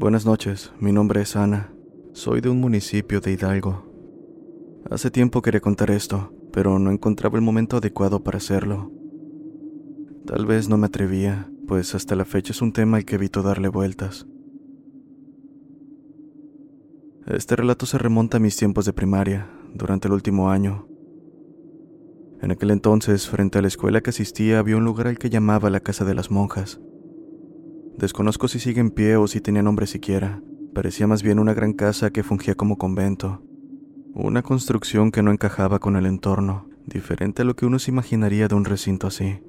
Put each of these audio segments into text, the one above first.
Buenas noches, mi nombre es Ana. Soy de un municipio de Hidalgo. Hace tiempo quería contar esto, pero no encontraba el momento adecuado para hacerlo. Tal vez no me atrevía, pues hasta la fecha es un tema al que evito darle vueltas. Este relato se remonta a mis tiempos de primaria, durante el último año. En aquel entonces, frente a la escuela que asistía, había un lugar al que llamaba la Casa de las Monjas. Desconozco si sigue en pie o si tenía nombre siquiera. Parecía más bien una gran casa que fungía como convento. Una construcción que no encajaba con el entorno, diferente a lo que uno se imaginaría de un recinto así.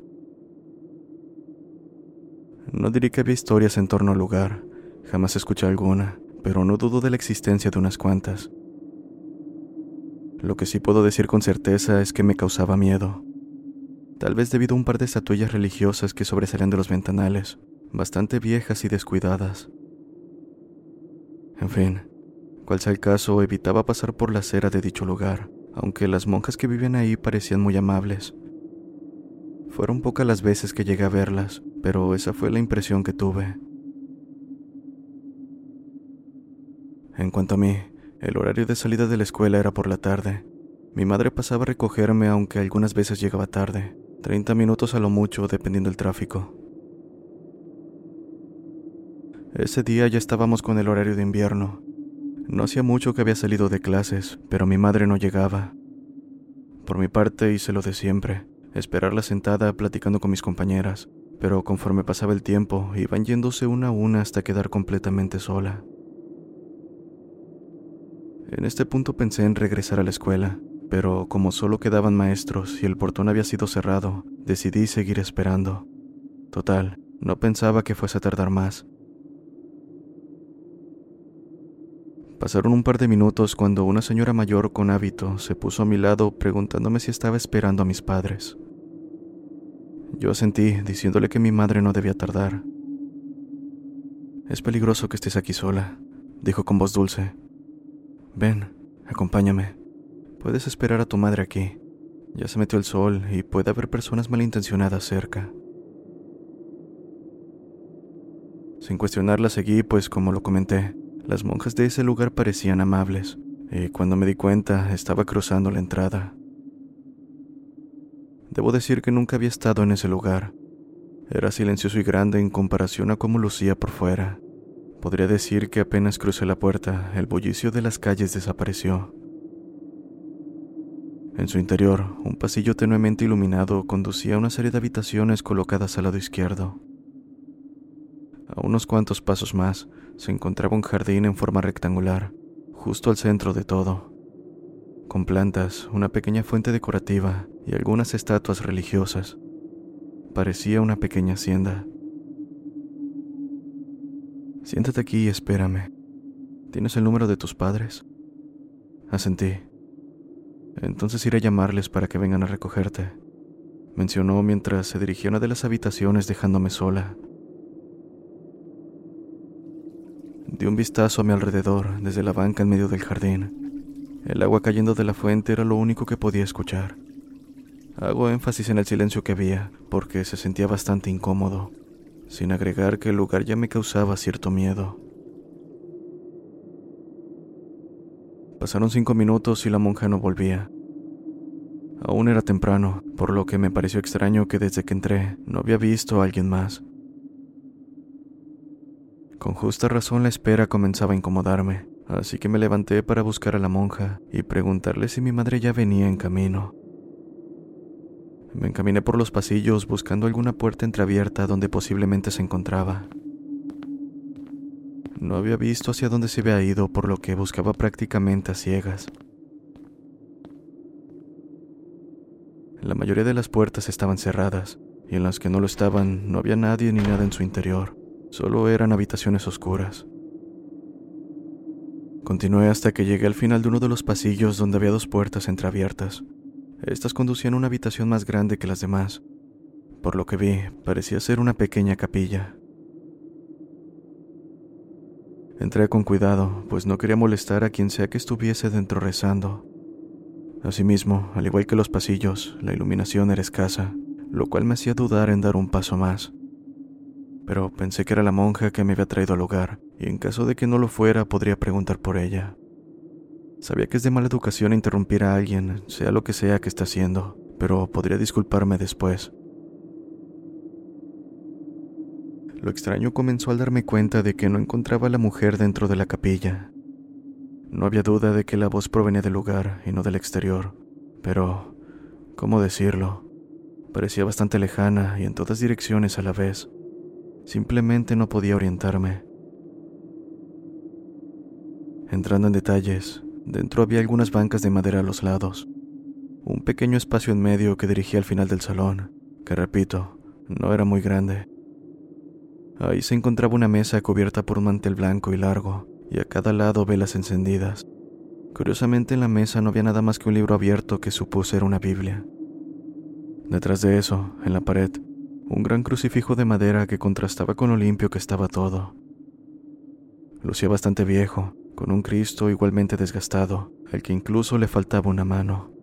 No diré que había historias en torno al lugar, jamás escuché alguna, pero no dudo de la existencia de unas cuantas. Lo que sí puedo decir con certeza es que me causaba miedo, tal vez debido a un par de estatuillas religiosas que sobresalían de los ventanales, bastante viejas y descuidadas. En fin, cual sea el caso, evitaba pasar por la acera de dicho lugar, aunque las monjas que vivían ahí parecían muy amables. Fueron pocas las veces que llegué a verlas, pero esa fue la impresión que tuve. En cuanto a mí, el horario de salida de la escuela era por la tarde. Mi madre pasaba a recogerme aunque algunas veces llegaba tarde, 30 minutos a lo mucho dependiendo del tráfico. Ese día ya estábamos con el horario de invierno. No hacía mucho que había salido de clases, pero mi madre no llegaba. Por mi parte hice lo de siempre, esperarla sentada platicando con mis compañeras, pero conforme pasaba el tiempo iban yéndose una a una hasta quedar completamente sola. En este punto pensé en regresar a la escuela, pero como solo quedaban maestros y el portón había sido cerrado, decidí seguir esperando. Total, no pensaba que fuese a tardar más, Pasaron un par de minutos cuando una señora mayor con hábito se puso a mi lado preguntándome si estaba esperando a mis padres. Yo asentí, diciéndole que mi madre no debía tardar. Es peligroso que estés aquí sola, dijo con voz dulce. Ven, acompáñame. Puedes esperar a tu madre aquí. Ya se metió el sol y puede haber personas malintencionadas cerca. Sin cuestionarla seguí, pues como lo comenté, las monjas de ese lugar parecían amables, y cuando me di cuenta estaba cruzando la entrada. Debo decir que nunca había estado en ese lugar. Era silencioso y grande en comparación a cómo lucía por fuera. Podría decir que apenas crucé la puerta, el bullicio de las calles desapareció. En su interior, un pasillo tenuemente iluminado conducía a una serie de habitaciones colocadas al lado izquierdo. A unos cuantos pasos más se encontraba un jardín en forma rectangular, justo al centro de todo, con plantas, una pequeña fuente decorativa y algunas estatuas religiosas. Parecía una pequeña hacienda. Siéntate aquí y espérame. ¿Tienes el número de tus padres? Asentí. Entonces iré a llamarles para que vengan a recogerte, mencionó mientras se dirigía a una de las habitaciones dejándome sola. Di un vistazo a mi alrededor desde la banca en medio del jardín. El agua cayendo de la fuente era lo único que podía escuchar. Hago énfasis en el silencio que había, porque se sentía bastante incómodo, sin agregar que el lugar ya me causaba cierto miedo. Pasaron cinco minutos y la monja no volvía. Aún era temprano, por lo que me pareció extraño que desde que entré no había visto a alguien más. Con justa razón la espera comenzaba a incomodarme, así que me levanté para buscar a la monja y preguntarle si mi madre ya venía en camino. Me encaminé por los pasillos buscando alguna puerta entreabierta donde posiblemente se encontraba. No había visto hacia dónde se había ido, por lo que buscaba prácticamente a ciegas. La mayoría de las puertas estaban cerradas, y en las que no lo estaban no había nadie ni nada en su interior, solo eran habitaciones oscuras. Continué hasta que llegué al final de uno de los pasillos donde había dos puertas entreabiertas. Estas conducían a una habitación más grande que las demás. Por lo que vi, parecía ser una pequeña capilla. Entré con cuidado, pues no quería molestar a quien sea que estuviese dentro rezando. Asimismo, al igual que los pasillos, la iluminación era escasa, lo cual me hacía dudar en dar un paso más. Pero pensé que era la monja que me había traído al lugar, y en caso de que no lo fuera, podría preguntar por ella. Sabía que es de mala educación interrumpir a alguien, sea lo que sea que está haciendo, pero podría disculparme después. Lo extraño comenzó al darme cuenta de que no encontraba a la mujer dentro de la capilla. No había duda de que la voz provenía del lugar y no del exterior, pero, ¿cómo decirlo? Parecía bastante lejana y en todas direcciones a la vez. Simplemente no podía orientarme. Entrando en detalles, dentro había algunas bancas de madera a los lados, un pequeño espacio en medio que dirigía al final del salón, que repito, no era muy grande. Ahí se encontraba una mesa cubierta por un mantel blanco y largo, y a cada lado velas encendidas. Curiosamente en la mesa no había nada más que un libro abierto que supuse era una Biblia. Detrás de eso, en la pared, un gran crucifijo de madera que contrastaba con lo limpio que estaba todo. Lucía bastante viejo, con un Cristo igualmente desgastado, al que incluso le faltaba una mano.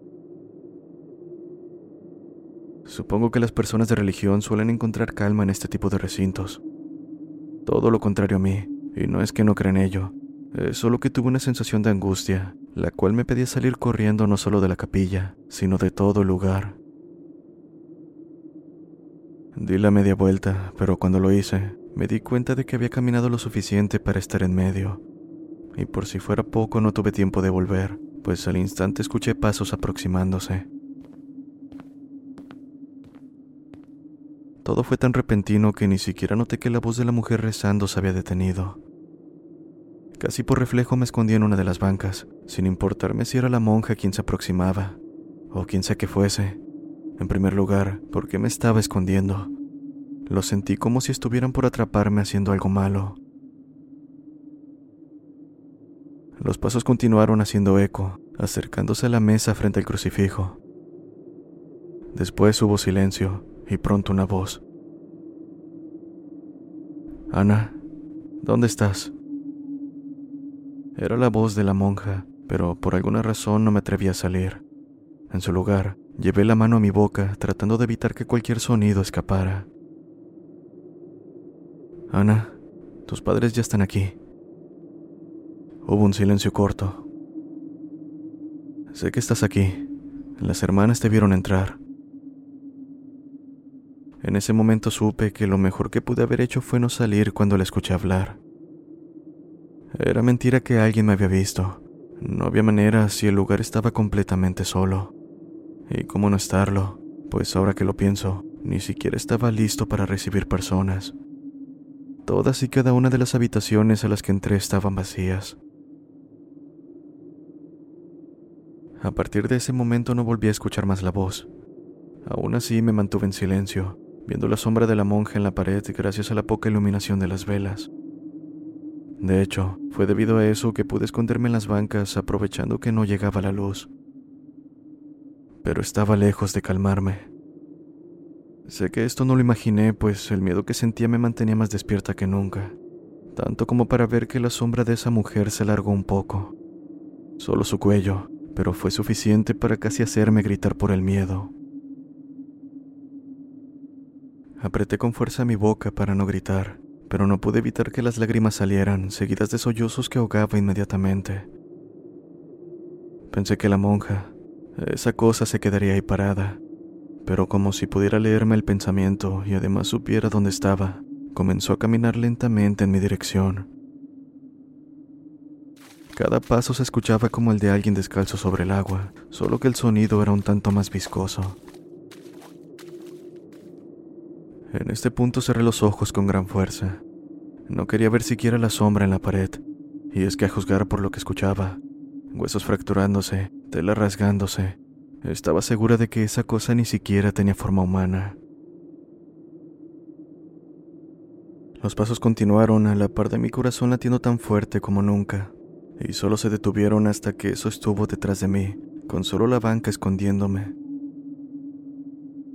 Supongo que las personas de religión suelen encontrar calma en este tipo de recintos, todo lo contrario a mí, y no es que no crea en ello, es solo que tuve una sensación de angustia, la cual me pedía salir corriendo no solo de la capilla, sino de todo el lugar. Di la media vuelta, pero cuando lo hice, me di cuenta de que había caminado lo suficiente para estar en medio. Y por si fuera poco no tuve tiempo de volver, pues al instante escuché pasos aproximándose. Todo fue tan repentino que ni siquiera noté que la voz de la mujer rezando se había detenido. Casi por reflejo me escondí en una de las bancas, sin importarme si era la monja quien se aproximaba, o quien sea que fuese. En primer lugar, ¿por qué me estaba escondiendo? Lo sentí como si estuvieran por atraparme haciendo algo malo. Los pasos continuaron haciendo eco, acercándose a la mesa frente al crucifijo. Después hubo silencio, y pronto una voz. Ana, ¿dónde estás? Era la voz de la monja, pero por alguna razón no me atreví a salir. En su lugar, llevé la mano a mi boca tratando de evitar que cualquier sonido escapara. Ana, tus padres ya están aquí. Hubo un silencio corto. Sé que estás aquí. Las hermanas te vieron entrar. En ese momento supe que lo mejor que pude haber hecho fue no salir cuando la escuché hablar. Era mentira que alguien me había visto. No había manera si el lugar estaba completamente solo. Y cómo no estarlo, pues ahora que lo pienso, ni siquiera estaba listo para recibir personas. Todas y cada una de las habitaciones a las que entré estaban vacías. A partir de ese momento no volví a escuchar más la voz. Aún así me mantuve en silencio, viendo la sombra de la monja en la pared gracias a la poca iluminación de las velas. De hecho, fue debido a eso que pude esconderme en las bancas aprovechando que no llegaba la luz. Pero estaba lejos de calmarme. Sé que esto no lo imaginé, pues el miedo que sentía me mantenía más despierta que nunca, tanto como para ver que la sombra de esa mujer se alargó un poco. Solo su cuello, pero fue suficiente para casi hacerme gritar por el miedo. Apreté con fuerza mi boca para no gritar, pero no pude evitar que las lágrimas salieran, seguidas de sollozos que ahogaba inmediatamente. Pensé que la monja, esa cosa se quedaría ahí parada, pero como si pudiera leerme el pensamiento y además supiera dónde estaba, comenzó a caminar lentamente en mi dirección. Cada paso se escuchaba como el de alguien descalzo sobre el agua, solo que el sonido era un tanto más viscoso. En este punto cerré los ojos con gran fuerza. No quería ver siquiera la sombra en la pared, y es que a juzgar por lo que escuchaba, huesos fracturándose, tela rasgándose, estaba segura de que esa cosa ni siquiera tenía forma humana. Los pasos continuaron a la par de mi corazón latiendo tan fuerte como nunca, y solo se detuvieron hasta que eso estuvo detrás de mí, con solo la banca escondiéndome.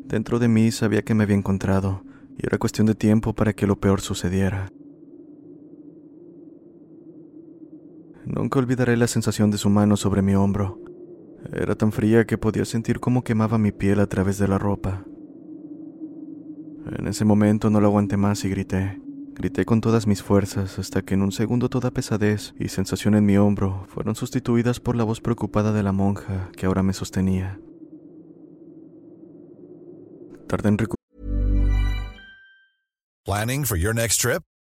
Dentro de mí sabía que me había encontrado, y era cuestión de tiempo para que lo peor sucediera. Nunca olvidaré la sensación de su mano sobre mi hombro. Era tan fría que podía sentir cómo quemaba mi piel a través de la ropa. En ese momento no lo aguanté más y grité. Grité con todas mis fuerzas hasta que en un segundo toda pesadez y sensación en mi hombro fueron sustituidas por la voz preocupada de la monja que ahora me sostenía. Tardé en Planning for your next trip?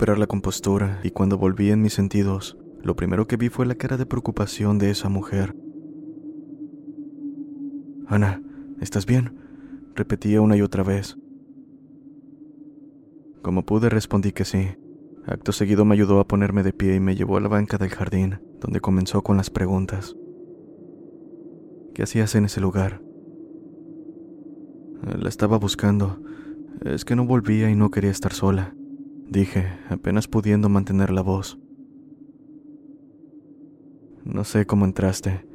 Recuperar la compostura y cuando volví en mis sentidos, lo primero que vi fue la cara de preocupación de esa mujer. Ana, ¿estás bien? Repetía una y otra vez. Como pude respondí que sí. Acto seguido me ayudó a ponerme de pie y me llevó a la banca del jardín, donde comenzó con las preguntas. ¿Qué hacías en ese lugar? La estaba buscando. Es que no volvía y no quería estar sola, dije, apenas pudiendo mantener la voz. No sé cómo entraste.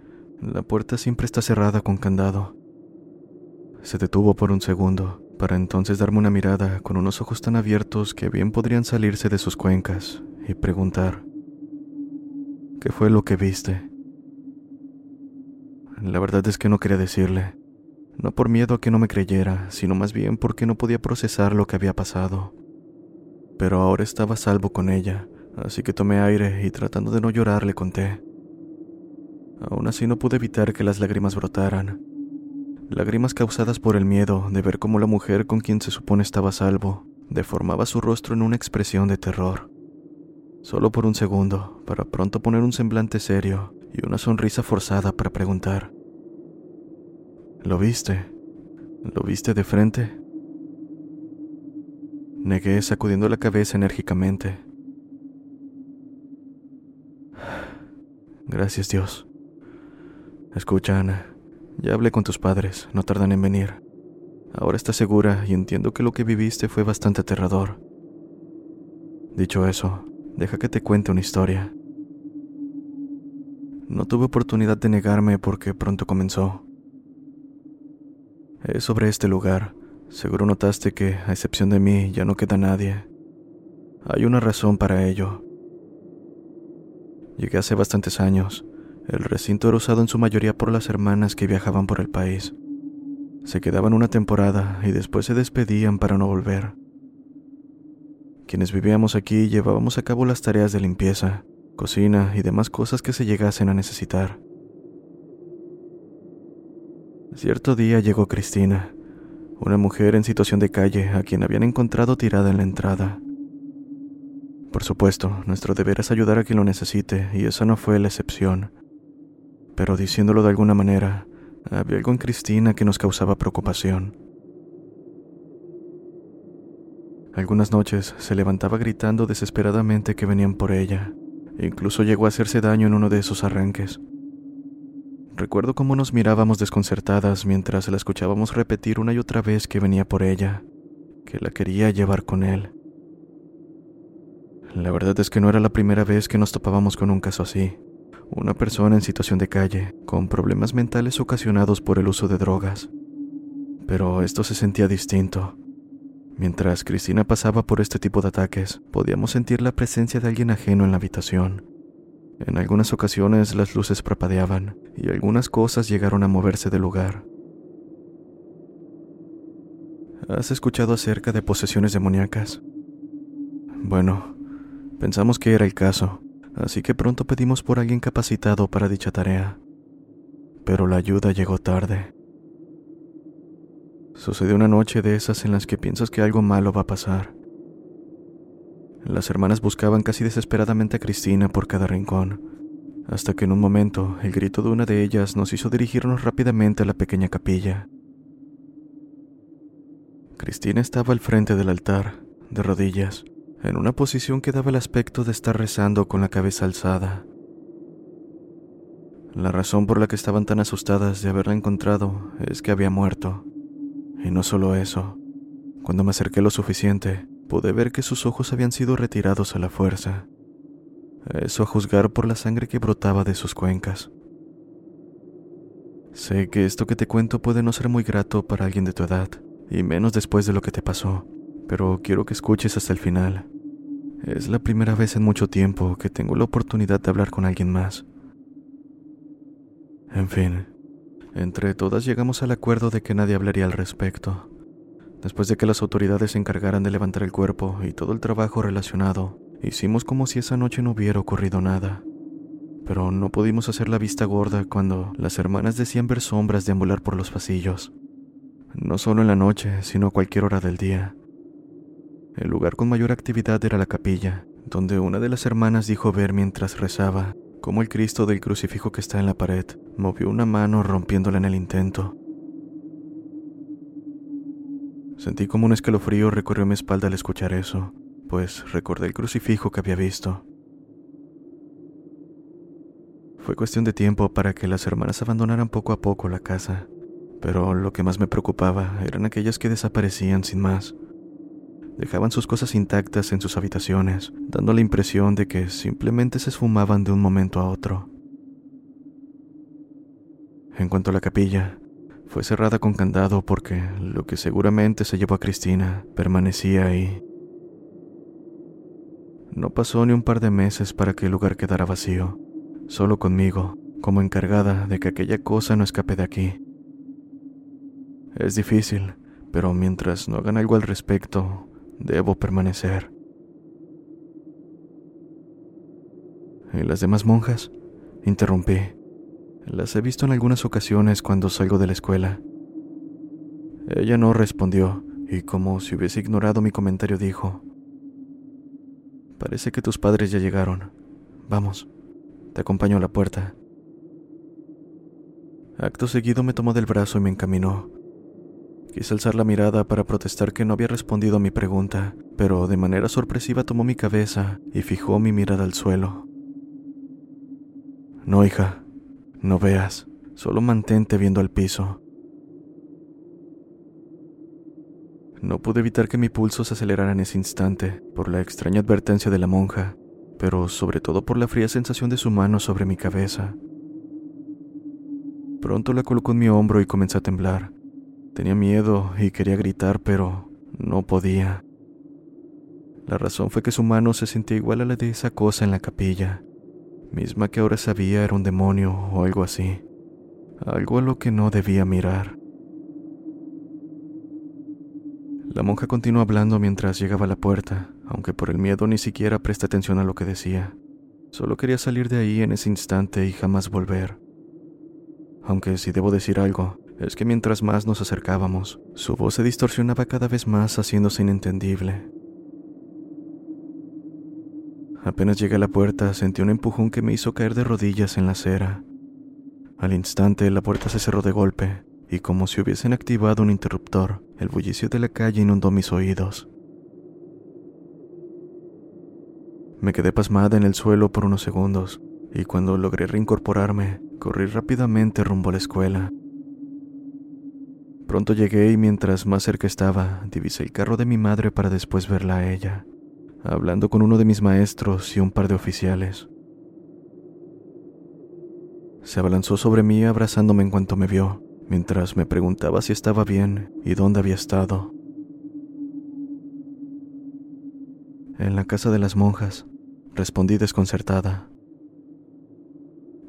La puerta siempre está cerrada con candado. Se detuvo por un segundo, para entonces darme una mirada con unos ojos tan abiertos que bien podrían salirse de sus cuencas y preguntar, ¿qué fue lo que viste? La verdad es que no quería decirle, no por miedo a que no me creyera, sino más bien porque no podía procesar lo que había pasado. Pero ahora estaba salvo con ella, así que tomé aire y tratando de no llorar le conté. Aún así no pude evitar que las lágrimas brotaran, lágrimas causadas por el miedo de ver cómo la mujer con quien se supone estaba salvo deformaba su rostro en una expresión de terror. Solo por un segundo, para pronto poner un semblante serio y una sonrisa forzada para preguntar. ¿Lo viste? ¿Lo viste de frente? Negué sacudiendo la cabeza enérgicamente. Gracias Dios. Escucha, Ana. Ya hablé con tus padres, no tardan en venir. Ahora estás segura y entiendo que lo que viviste fue bastante aterrador. Dicho eso, deja que te cuente una historia. No tuve oportunidad de negarme porque pronto comenzó. Es sobre este lugar. Seguro notaste que, a excepción de mí, ya no queda nadie. Hay una razón para ello. Llegué hace bastantes años, el recinto era usado en su mayoría por las hermanas que viajaban por el país. Se quedaban una temporada y después se despedían para no volver. Quienes vivíamos aquí llevábamos a cabo las tareas de limpieza, cocina y demás cosas que se llegasen a necesitar. Cierto día llegó Cristina, una mujer en situación de calle a quien habían encontrado tirada en la entrada. Por supuesto, nuestro deber es ayudar a quien lo necesite, y esa no fue la excepción pero diciéndolo de alguna manera, había algo en Cristina que nos causaba preocupación. Algunas noches se levantaba gritando desesperadamente que venían por ella, incluso llegó a hacerse daño en uno de esos arranques. Recuerdo cómo nos mirábamos desconcertadas mientras la escuchábamos repetir una y otra vez que venía por ella, que la quería llevar con él. La verdad es que no era la primera vez que nos topábamos con un caso así. Una persona en situación de calle, con problemas mentales ocasionados por el uso de drogas. Pero esto se sentía distinto. Mientras Cristina pasaba por este tipo de ataques, podíamos sentir la presencia de alguien ajeno en la habitación. En algunas ocasiones las luces parpadeaban y algunas cosas llegaron a moverse del lugar. ¿Has escuchado acerca de posesiones demoníacas? Bueno, pensamos que era el caso, así que pronto pedimos por alguien capacitado para dicha tarea. Pero la ayuda llegó tarde. Sucedió una noche de esas en las que piensas que algo malo va a pasar. Las hermanas buscaban casi desesperadamente a Cristina por cada rincón, hasta que en un momento el grito de una de ellas nos hizo dirigirnos rápidamente a la pequeña capilla. Cristina estaba al frente del altar, de rodillas, en una posición que daba el aspecto de estar rezando con la cabeza alzada. La razón por la que estaban tan asustadas de haberla encontrado es que había muerto. Y no solo eso, cuando me acerqué lo suficiente, pude ver que sus ojos habían sido retirados a la fuerza. Eso a juzgar por la sangre que brotaba de sus cuencas. Sé que esto que te cuento puede no ser muy grato para alguien de tu edad, y menos después de lo que te pasó, pero quiero que escuches hasta el final. Es la primera vez en mucho tiempo que tengo la oportunidad de hablar con alguien más. En fin, entre todas llegamos al acuerdo de que nadie hablaría al respecto. Después de que las autoridades se encargaran de levantar el cuerpo y todo el trabajo relacionado, hicimos como si esa noche no hubiera ocurrido nada. Pero no pudimos hacer la vista gorda cuando las hermanas decían ver sombras deambular por los pasillos. No solo en la noche, sino a cualquier hora del día. El lugar con mayor actividad era la capilla, donde una de las hermanas dijo ver mientras rezaba como el Cristo del crucifijo que está en la pared movió una mano rompiéndola en el intento. Sentí como un escalofrío recorrió mi espalda al escuchar eso, pues recordé el crucifijo que había visto. Fue cuestión de tiempo para que las hermanas abandonaran poco a poco la casa, pero lo que más me preocupaba eran aquellas que desaparecían sin más dejaban sus cosas intactas en sus habitaciones, dando la impresión de que simplemente se esfumaban de un momento a otro. En cuanto a la capilla, fue cerrada con candado porque lo que seguramente se llevó a Cristina permanecía ahí. No pasó ni un par de meses para que el lugar quedara vacío, solo conmigo, como encargada de que aquella cosa no escape de aquí. Es difícil, pero mientras no hagan algo al respecto, Debo permanecer. ¿Y las demás monjas? Interrumpí. Las he visto en algunas ocasiones cuando salgo de la escuela. Ella no respondió y como si hubiese ignorado mi comentario dijo, Parece que tus padres ya llegaron. Vamos, te acompaño a la puerta. Acto seguido me tomó del brazo y me encaminó, Quise alzar la mirada para protestar que no había respondido a mi pregunta, pero de manera sorpresiva tomó mi cabeza y fijó mi mirada al suelo. No, hija, no veas, solo mantente viendo al piso. No pude evitar que mi pulso se acelerara en ese instante por la extraña advertencia de la monja, pero sobre todo por la fría sensación de su mano sobre mi cabeza. Pronto la colocó en mi hombro y comencé a temblar. Tenía miedo y quería gritar, pero no podía. La razón fue que su mano se sentía igual a la de esa cosa en la capilla, misma que ahora sabía era un demonio o algo así, algo a lo que no debía mirar. La monja continuó hablando mientras llegaba a la puerta, aunque por el miedo ni siquiera presté atención a lo que decía. Solo quería salir de ahí en ese instante y jamás volver. Aunque si debo decir algo, es que mientras más nos acercábamos, su voz se distorsionaba cada vez más haciéndose inentendible. Apenas llegué a la puerta, sentí un empujón que me hizo caer de rodillas en la acera. Al instante, la puerta se cerró de golpe, y como si hubiesen activado un interruptor, el bullicio de la calle inundó mis oídos. Me quedé pasmada en el suelo por unos segundos, y cuando logré reincorporarme, corrí rápidamente rumbo a la escuela. Pronto llegué y mientras más cerca estaba, divisé el carro de mi madre para después verla a ella, hablando con uno de mis maestros y un par de oficiales. Se abalanzó sobre mí abrazándome en cuanto me vio, mientras me preguntaba si estaba bien y dónde había estado. En la casa de las monjas, respondí desconcertada.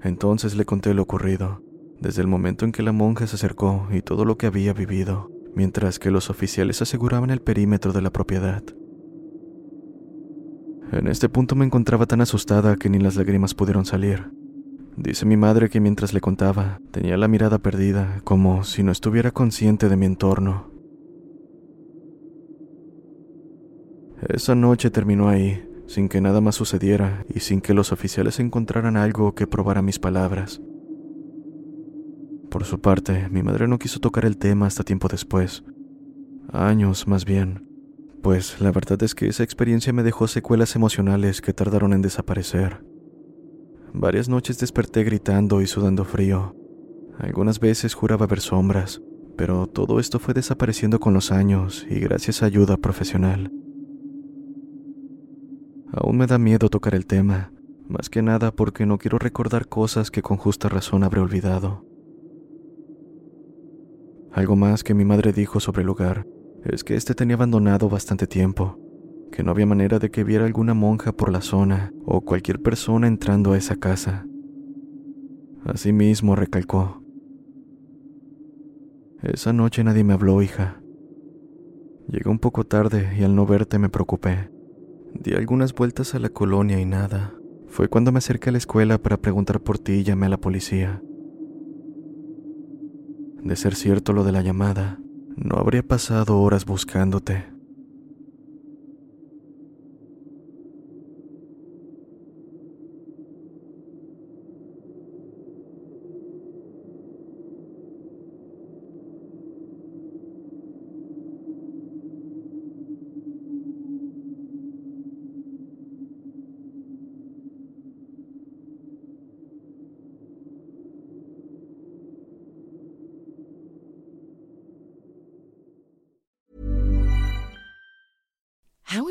Entonces le conté lo ocurrido, desde el momento en que la monja se acercó y todo lo que había vivido, mientras que los oficiales aseguraban el perímetro de la propiedad. En este punto me encontraba tan asustada que ni las lágrimas pudieron salir. Dice mi madre que mientras le contaba, tenía la mirada perdida, como si no estuviera consciente de mi entorno. Esa noche terminó ahí, sin que nada más sucediera y sin que los oficiales encontraran algo que probara mis palabras. Por su parte, mi madre no quiso tocar el tema hasta tiempo después. Años, más bien. Pues la verdad es que esa experiencia me dejó secuelas emocionales que tardaron en desaparecer. Varias noches desperté gritando y sudando frío. Algunas veces juraba ver sombras, pero todo esto fue desapareciendo con los años y gracias a ayuda profesional. Aún me da miedo tocar el tema, más que nada porque no quiero recordar cosas que con justa razón habré olvidado. Algo más que mi madre dijo sobre el lugar es que este tenía abandonado bastante tiempo, que no había manera de que viera alguna monja por la zona o cualquier persona entrando a esa casa. Asimismo recalcó. Esa noche nadie me habló, hija. Llegué un poco tarde y al no verte me preocupé. Di algunas vueltas a la colonia y nada. Fue cuando me acerqué a la escuela para preguntar por ti y llamé a la policía. De ser cierto lo de la llamada, no habría pasado horas buscándote.